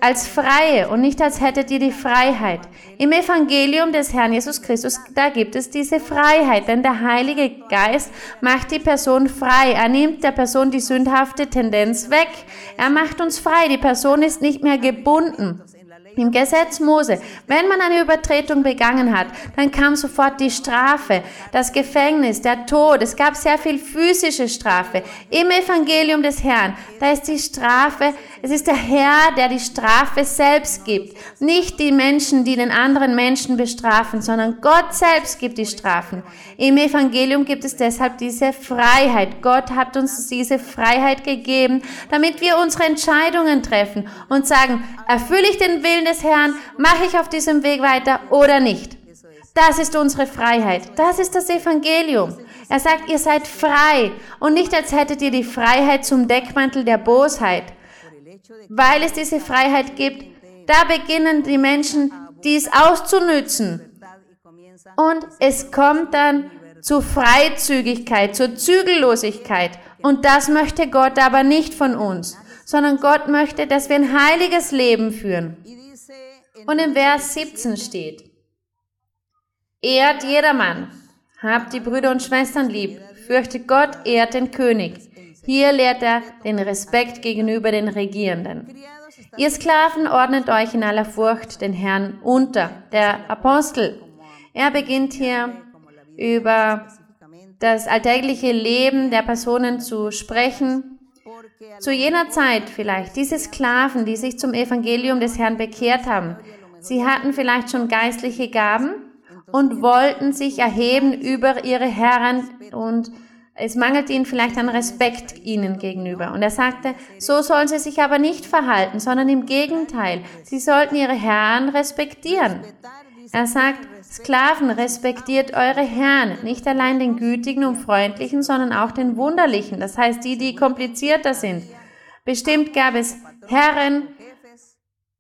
als Freie und nicht als hättet ihr die Freiheit. Im Evangelium des Herrn Jesus Christus, da gibt es diese Freiheit, denn der Heilige Geist macht die Person frei. Er nimmt der Person die sündhafte Tendenz weg. Er macht uns frei. Die Person ist nicht mehr gebunden. Im Gesetz Mose, wenn man eine Übertretung begangen hat, dann kam sofort die Strafe, das Gefängnis, der Tod. Es gab sehr viel physische Strafe. Im Evangelium des Herrn, da ist die Strafe, es ist der Herr, der die Strafe selbst gibt. Nicht die Menschen, die den anderen Menschen bestrafen, sondern Gott selbst gibt die Strafen. Im Evangelium gibt es deshalb diese Freiheit. Gott hat uns diese Freiheit gegeben, damit wir unsere Entscheidungen treffen und sagen, erfülle ich den Willen des Herrn, mache ich auf diesem Weg weiter oder nicht. Das ist unsere Freiheit. Das ist das Evangelium. Er sagt, ihr seid frei und nicht als hättet ihr die Freiheit zum Deckmantel der Bosheit. Weil es diese Freiheit gibt, da beginnen die Menschen dies auszunützen. Und es kommt dann zu Freizügigkeit, zur Zügellosigkeit. Und das möchte Gott aber nicht von uns, sondern Gott möchte, dass wir ein heiliges Leben führen. Und im Vers 17 steht, Ehrt jedermann, habt die Brüder und Schwestern lieb, fürchtet Gott, ehrt den König. Hier lehrt er den Respekt gegenüber den Regierenden. Ihr Sklaven ordnet euch in aller Furcht den Herrn unter. Der Apostel, er beginnt hier über das alltägliche Leben der Personen zu sprechen. Zu jener Zeit vielleicht, diese Sklaven, die sich zum Evangelium des Herrn bekehrt haben, sie hatten vielleicht schon geistliche Gaben und wollten sich erheben über ihre Herren und es mangelt ihnen vielleicht an Respekt ihnen gegenüber. Und er sagte, so sollen sie sich aber nicht verhalten, sondern im Gegenteil, sie sollten ihre Herren respektieren. Er sagt, Sklaven, respektiert eure Herren, nicht allein den gütigen und freundlichen, sondern auch den wunderlichen, das heißt die, die komplizierter sind. Bestimmt gab es Herren,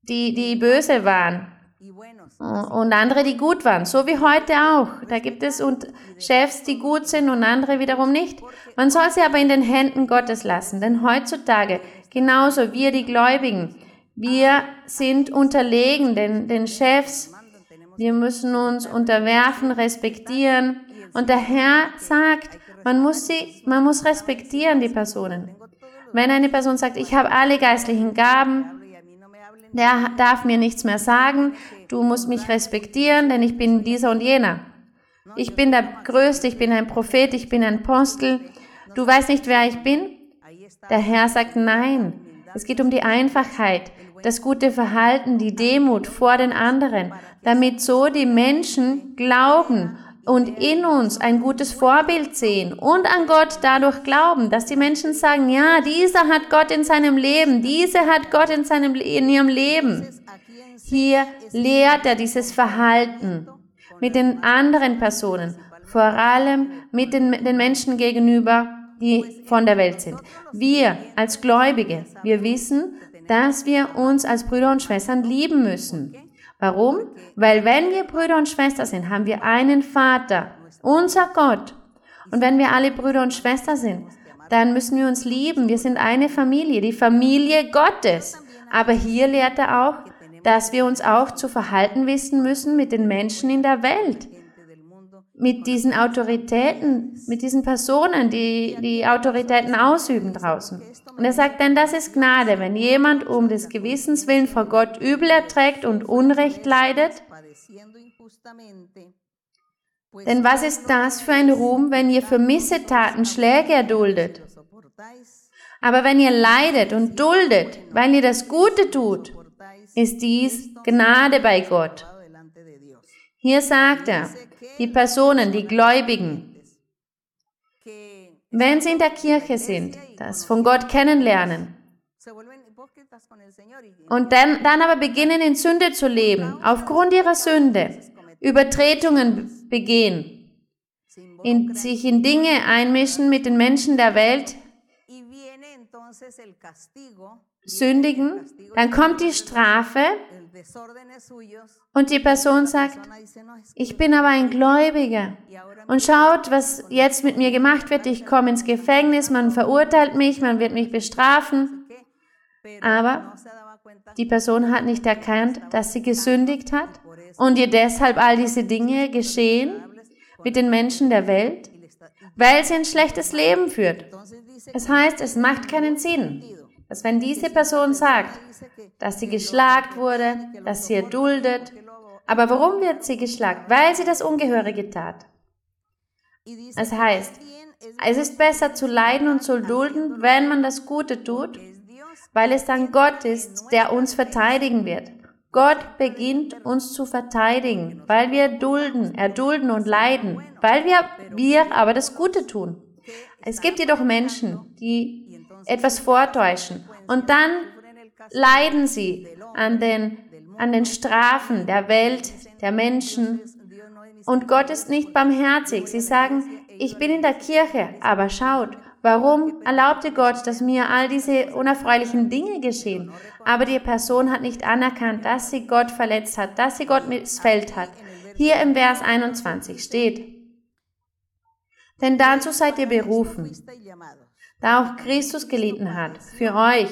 die, die böse waren und andere, die gut waren, so wie heute auch. Da gibt es und Chefs, die gut sind und andere wiederum nicht. Man soll sie aber in den Händen Gottes lassen, denn heutzutage, genauso wir die Gläubigen, wir sind unterlegen den, den Chefs, wir müssen uns unterwerfen, respektieren. Und der Herr sagt, man muss sie, man muss respektieren die Personen. Wenn eine Person sagt, ich habe alle geistlichen Gaben, der darf mir nichts mehr sagen, du musst mich respektieren, denn ich bin dieser und jener. Ich bin der Größte, ich bin ein Prophet, ich bin ein Apostel. Du weißt nicht, wer ich bin? Der Herr sagt nein. Es geht um die Einfachheit, das gute Verhalten, die Demut vor den anderen, damit so die Menschen glauben und in uns ein gutes Vorbild sehen und an Gott dadurch glauben, dass die Menschen sagen, ja, dieser hat Gott in seinem Leben, diese hat Gott in, seinem, in ihrem Leben. Hier lehrt er dieses Verhalten mit den anderen Personen, vor allem mit den, den Menschen gegenüber, die von der Welt sind. Wir als Gläubige, wir wissen, dass wir uns als Brüder und Schwestern lieben müssen. Warum? Weil wenn wir Brüder und Schwestern sind, haben wir einen Vater, unser Gott. Und wenn wir alle Brüder und Schwestern sind, dann müssen wir uns lieben. Wir sind eine Familie, die Familie Gottes. Aber hier lehrt er auch, dass wir uns auch zu verhalten wissen müssen mit den Menschen in der Welt mit diesen Autoritäten, mit diesen Personen, die die Autoritäten ausüben draußen. Und er sagt, denn das ist Gnade, wenn jemand um des Gewissens willen vor Gott Übel erträgt und Unrecht leidet. Denn was ist das für ein Ruhm, wenn ihr für Missetaten Schläge erduldet? Aber wenn ihr leidet und duldet, weil ihr das Gute tut, ist dies Gnade bei Gott. Hier sagt er, die Personen, die Gläubigen, wenn sie in der Kirche sind, das von Gott kennenlernen. Und dann, dann aber beginnen in Sünde zu leben, aufgrund ihrer Sünde, Übertretungen begehen, in, sich in Dinge einmischen mit den Menschen der Welt, sündigen, dann kommt die Strafe und die Person sagt, ich bin aber ein Gläubiger und schaut, was jetzt mit mir gemacht wird. Ich komme ins Gefängnis, man verurteilt mich, man wird mich bestrafen. Aber Die Person hat nicht erkannt, dass sie gesündigt hat und ihr deshalb all diese Dinge geschehen mit den Menschen der Welt, weil sie ein schlechtes Leben führt. Das heißt, es macht keinen Sinn, dass wenn diese Person sagt, dass sie geschlagt wurde, dass sie erduldet, aber warum wird sie geschlagt? Weil sie das Ungehörige tat. Das heißt, es ist besser zu leiden und zu dulden, wenn man das Gute tut, weil es dann Gott ist, der uns verteidigen wird. Gott beginnt uns zu verteidigen, weil wir dulden, erdulden und leiden, weil wir, wir aber das Gute tun. Es gibt jedoch Menschen, die etwas vortäuschen und dann leiden sie an den, an den Strafen der Welt, der Menschen. Und Gott ist nicht barmherzig. Sie sagen, ich bin in der Kirche, aber schaut, Warum erlaubte Gott, dass mir all diese unerfreulichen Dinge geschehen? Aber die Person hat nicht anerkannt, dass sie Gott verletzt hat, dass sie Gott missfällt hat. Hier im Vers 21 steht, denn dazu seid ihr berufen, da auch Christus gelitten hat, für euch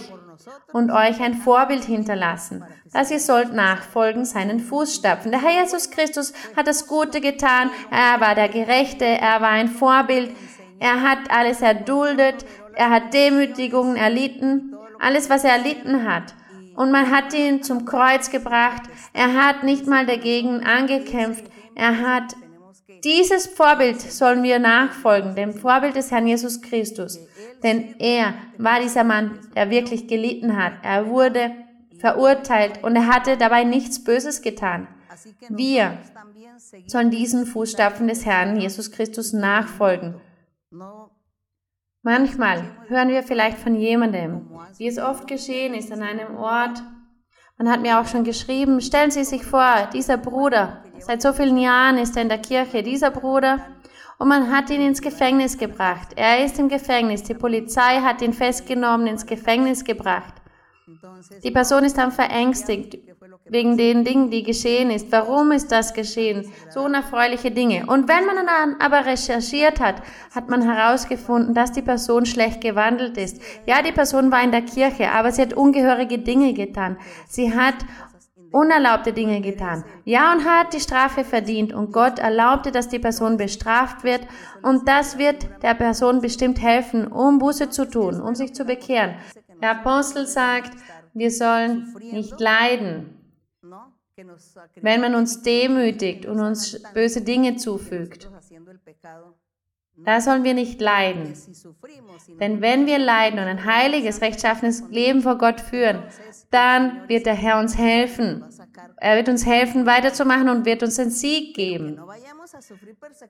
und euch ein Vorbild hinterlassen, dass ihr sollt nachfolgen seinen Fußstapfen. Der Herr Jesus Christus hat das Gute getan, er war der Gerechte, er war ein Vorbild, er hat alles erduldet, er hat Demütigungen erlitten, alles, was er erlitten hat. Und man hat ihn zum Kreuz gebracht. Er hat nicht mal dagegen angekämpft. Er hat dieses Vorbild sollen wir nachfolgen, dem Vorbild des Herrn Jesus Christus. Denn er war dieser Mann, der wirklich gelitten hat. Er wurde verurteilt und er hatte dabei nichts Böses getan. Wir sollen diesen Fußstapfen des Herrn Jesus Christus nachfolgen. Manchmal hören wir vielleicht von jemandem, wie es oft geschehen ist an einem Ort. Man hat mir auch schon geschrieben, stellen Sie sich vor, dieser Bruder, seit so vielen Jahren ist er in der Kirche, dieser Bruder, und man hat ihn ins Gefängnis gebracht. Er ist im Gefängnis, die Polizei hat ihn festgenommen, ins Gefängnis gebracht. Die Person ist dann verängstigt wegen den Dingen, die geschehen ist. Warum ist das geschehen? So unerfreuliche Dinge. Und wenn man dann aber recherchiert hat, hat man herausgefunden, dass die Person schlecht gewandelt ist. Ja, die Person war in der Kirche, aber sie hat ungehörige Dinge getan. Sie hat unerlaubte Dinge getan. Ja, und hat die Strafe verdient. Und Gott erlaubte, dass die Person bestraft wird. Und das wird der Person bestimmt helfen, um Buße zu tun, um sich zu bekehren. Der Apostel sagt, wir sollen nicht leiden, wenn man uns demütigt und uns böse Dinge zufügt. Da sollen wir nicht leiden. Denn wenn wir leiden und ein heiliges, rechtschaffenes Leben vor Gott führen, dann wird der Herr uns helfen. Er wird uns helfen, weiterzumachen und wird uns den Sieg geben.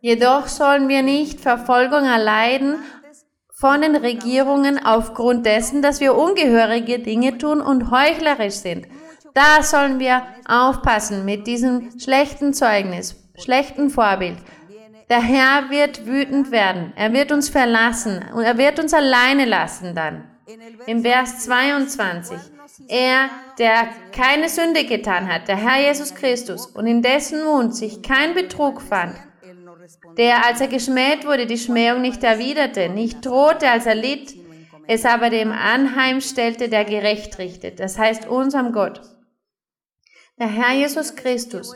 Jedoch sollen wir nicht Verfolgung erleiden von den Regierungen aufgrund dessen, dass wir ungehörige Dinge tun und heuchlerisch sind. Da sollen wir aufpassen mit diesem schlechten Zeugnis, schlechten Vorbild. Der Herr wird wütend werden. Er wird uns verlassen und er wird uns alleine lassen dann. Im Vers 22. Er, der keine Sünde getan hat, der Herr Jesus Christus, und in dessen Mund sich kein Betrug fand, der, als er geschmäht wurde, die Schmähung nicht erwiderte, nicht drohte, als er litt, es aber dem anheimstellte, der gerecht richtet, das heißt unserem Gott der Herr Jesus Christus,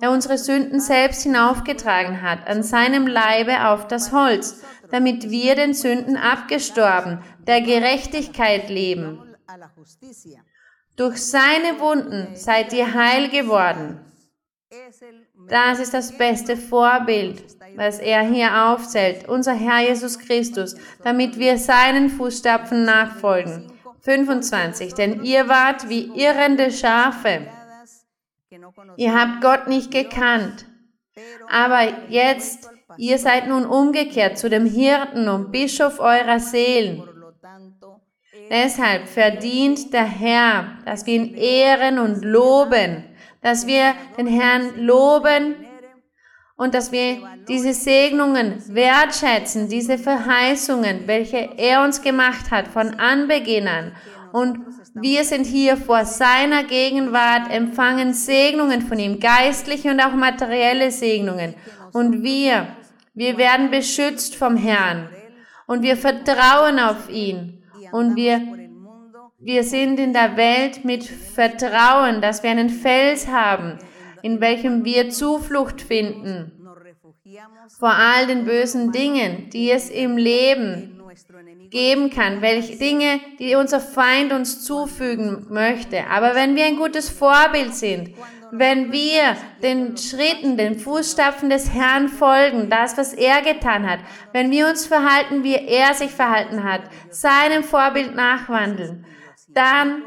der unsere Sünden selbst hinaufgetragen hat, an seinem Leibe auf das Holz, damit wir den Sünden abgestorben, der Gerechtigkeit leben. Durch seine Wunden seid ihr heil geworden. Das ist das beste Vorbild, was er hier aufzählt, unser Herr Jesus Christus, damit wir seinen Fußstapfen nachfolgen. 25. Denn ihr wart wie irrende Schafe Ihr habt Gott nicht gekannt. Aber jetzt, ihr seid nun umgekehrt zu dem Hirten und Bischof eurer Seelen. Deshalb verdient der Herr, dass wir ihn ehren und loben, dass wir den Herrn loben und dass wir diese Segnungen wertschätzen, diese Verheißungen, welche er uns gemacht hat von Anbeginn an und wir sind hier vor seiner Gegenwart, empfangen Segnungen von ihm, geistliche und auch materielle Segnungen. Und wir, wir werden beschützt vom Herrn. Und wir vertrauen auf ihn. Und wir Wir sind in der Welt mit Vertrauen, dass wir einen Fels haben, in welchem wir Zuflucht finden. Vor all den bösen Dingen, die es im Leben geben kann, welche Dinge, die unser Feind uns zufügen möchte. Aber wenn wir ein gutes Vorbild sind, wenn wir den Schritten, den Fußstapfen des Herrn folgen, das, was er getan hat, wenn wir uns verhalten, wie er sich verhalten hat, seinem Vorbild nachwandeln, dann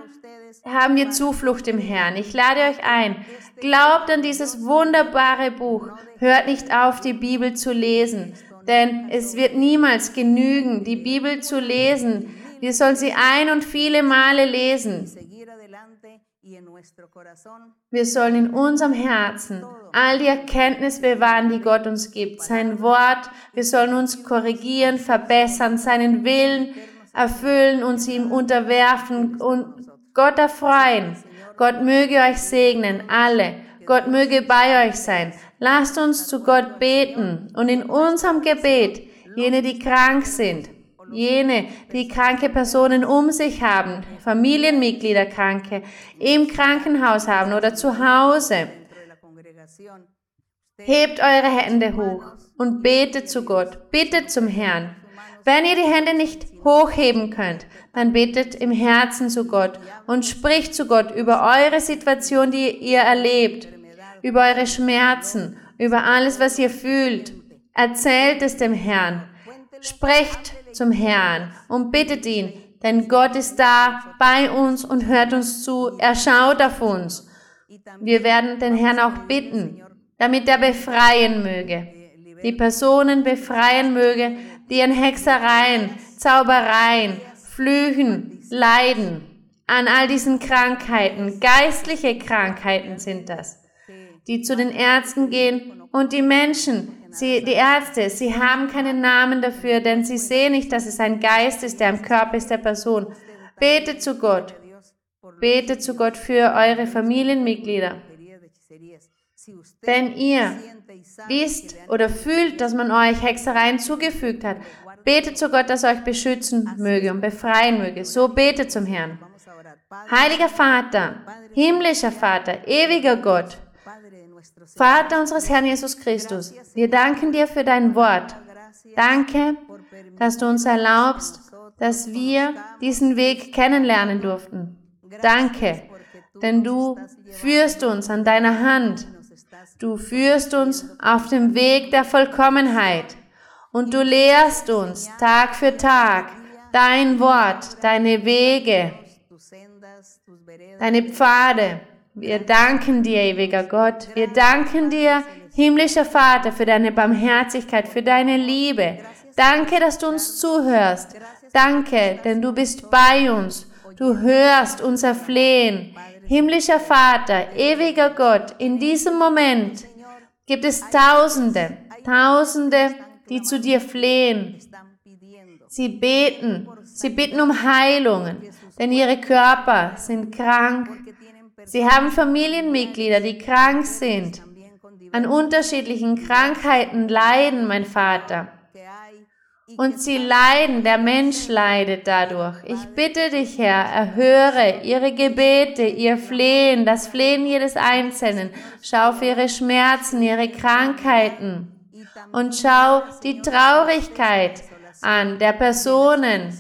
haben wir Zuflucht im Herrn. Ich lade euch ein, glaubt an dieses wunderbare Buch, hört nicht auf, die Bibel zu lesen, denn es wird niemals genügen, die Bibel zu lesen. Wir sollen sie ein und viele Male lesen. Wir sollen in unserem Herzen all die Erkenntnis bewahren, die Gott uns gibt. Sein Wort, wir sollen uns korrigieren, verbessern, seinen Willen erfüllen, uns ihm unterwerfen und Gott erfreuen. Gott möge euch segnen, alle. Gott möge bei euch sein. Lasst uns zu Gott beten und in unserem Gebet jene, die krank sind, jene, die kranke Personen um sich haben, Familienmitglieder kranke, im Krankenhaus haben oder zu Hause. Hebt eure Hände hoch und betet zu Gott, bittet zum Herrn. Wenn ihr die Hände nicht hochheben könnt, dann betet im Herzen zu Gott und spricht zu Gott über eure Situation, die ihr erlebt über eure Schmerzen, über alles, was ihr fühlt. Erzählt es dem Herrn. Sprecht zum Herrn und bittet ihn, denn Gott ist da bei uns und hört uns zu. Er schaut auf uns. Wir werden den Herrn auch bitten, damit er befreien möge. Die Personen befreien möge, die an Hexereien, Zaubereien, Flüchen leiden. An all diesen Krankheiten, geistliche Krankheiten sind das die zu den Ärzten gehen und die Menschen, sie, die Ärzte, sie haben keinen Namen dafür, denn sie sehen nicht, dass es ein Geist ist, der im Körper ist der Person. Betet zu Gott. Betet zu Gott für eure Familienmitglieder. Wenn ihr wisst oder fühlt, dass man euch Hexereien zugefügt hat, betet zu Gott, dass er euch beschützen möge und befreien möge. So betet zum Herrn. Heiliger Vater, himmlischer Vater, ewiger Gott, Vater unseres Herrn Jesus Christus, wir danken dir für dein Wort. Danke, dass du uns erlaubst, dass wir diesen Weg kennenlernen durften. Danke, denn du führst uns an deiner Hand. Du führst uns auf dem Weg der Vollkommenheit. Und du lehrst uns Tag für Tag dein Wort, deine Wege, deine Pfade. Wir danken dir, ewiger Gott. Wir danken dir, himmlischer Vater, für deine Barmherzigkeit, für deine Liebe. Danke, dass du uns zuhörst. Danke, denn du bist bei uns. Du hörst unser Flehen. Himmlischer Vater, ewiger Gott, in diesem Moment gibt es Tausende, Tausende, die zu dir flehen. Sie beten, sie bitten um Heilungen, denn ihre Körper sind krank, Sie haben Familienmitglieder, die krank sind, an unterschiedlichen Krankheiten leiden, mein Vater. Und sie leiden, der Mensch leidet dadurch. Ich bitte dich, Herr, erhöre ihre Gebete, ihr Flehen, das Flehen jedes Einzelnen. Schau für ihre Schmerzen, ihre Krankheiten. Und schau die Traurigkeit an der Personen,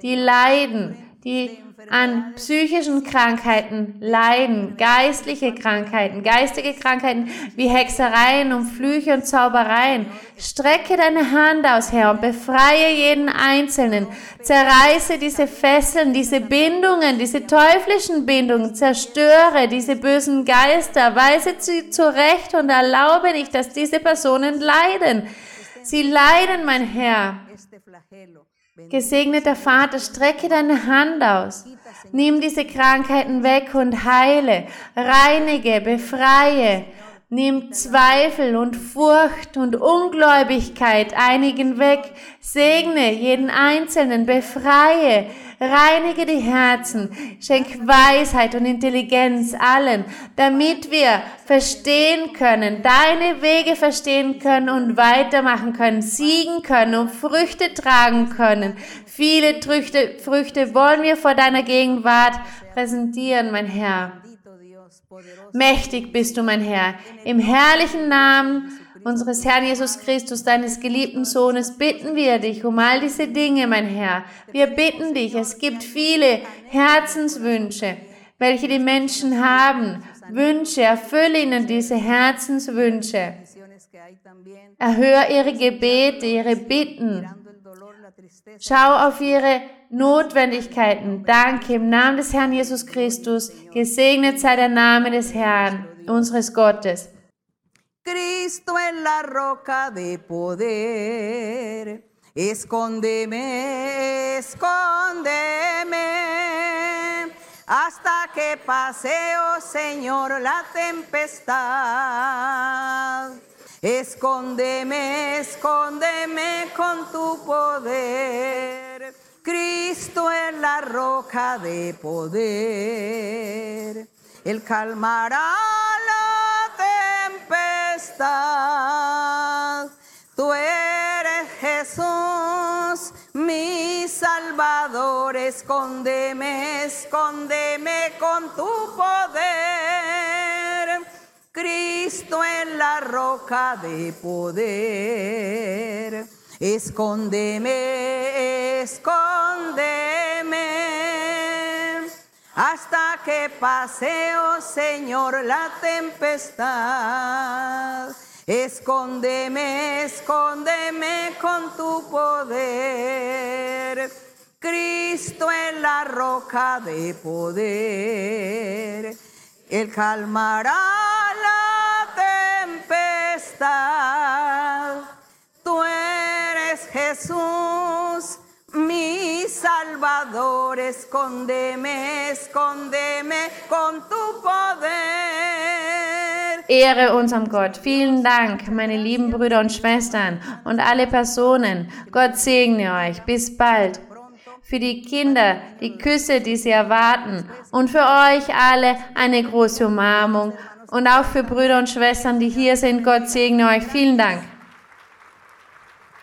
die leiden, die an psychischen Krankheiten leiden, geistliche Krankheiten, geistige Krankheiten wie Hexereien und Flüche und Zaubereien. Strecke deine Hand aus, Herr, und befreie jeden Einzelnen. Zerreiße diese Fesseln, diese Bindungen, diese teuflischen Bindungen, zerstöre diese bösen Geister, weise sie zurecht und erlaube nicht, dass diese Personen leiden. Sie leiden, mein Herr. Gesegneter Vater, strecke deine Hand aus. Nimm diese Krankheiten weg und heile, reinige, befreie, Nimm Zweifel und Furcht und Ungläubigkeit einigen weg. Segne jeden Einzelnen, befreie, reinige die Herzen, schenk Weisheit und Intelligenz allen, damit wir verstehen können, deine Wege verstehen können und weitermachen können, siegen können und Früchte tragen können. Viele Früchte, Früchte wollen wir vor deiner Gegenwart präsentieren, mein Herr. Mächtig bist du, mein Herr. Im herrlichen Namen unseres Herrn Jesus Christus, deines geliebten Sohnes, bitten wir dich um all diese Dinge, mein Herr. Wir bitten dich, es gibt viele Herzenswünsche, welche die Menschen haben. Wünsche, erfülle ihnen diese Herzenswünsche. Erhör ihre Gebete, ihre Bitten. Schau auf ihre Notwendigkeiten. Danke im Namen des Herrn Jesus Christus. Gesegnet sei der Name des Herrn, unseres Gottes. Cristo en la roca de poder. Escóndeme, escóndeme, hasta que paseo, Señor, la tempestad. Escóndeme, escóndeme con tu poder. Cristo es la roca de poder. Él calmará la tempestad. Tú eres Jesús, mi Salvador. Escóndeme, escóndeme con tu poder. Cristo en la roca de poder. Escóndeme, escóndeme, hasta que paseo, Señor, la tempestad. Escóndeme, escóndeme con tu poder. Cristo en la roca de poder. Él calmará la tempestad. Jesús, mi Salvador. Escóndeme, escóndeme con tu poder. Ehre unserem Gott. Vielen Dank, meine lieben Brüder und Schwestern und alle Personen. Gott segne euch. Bis bald. Für die Kinder die Küsse, die sie erwarten. Und für euch alle eine große Umarmung. Und auch für Brüder und Schwestern, die hier sind. Gott segne euch. Vielen Dank.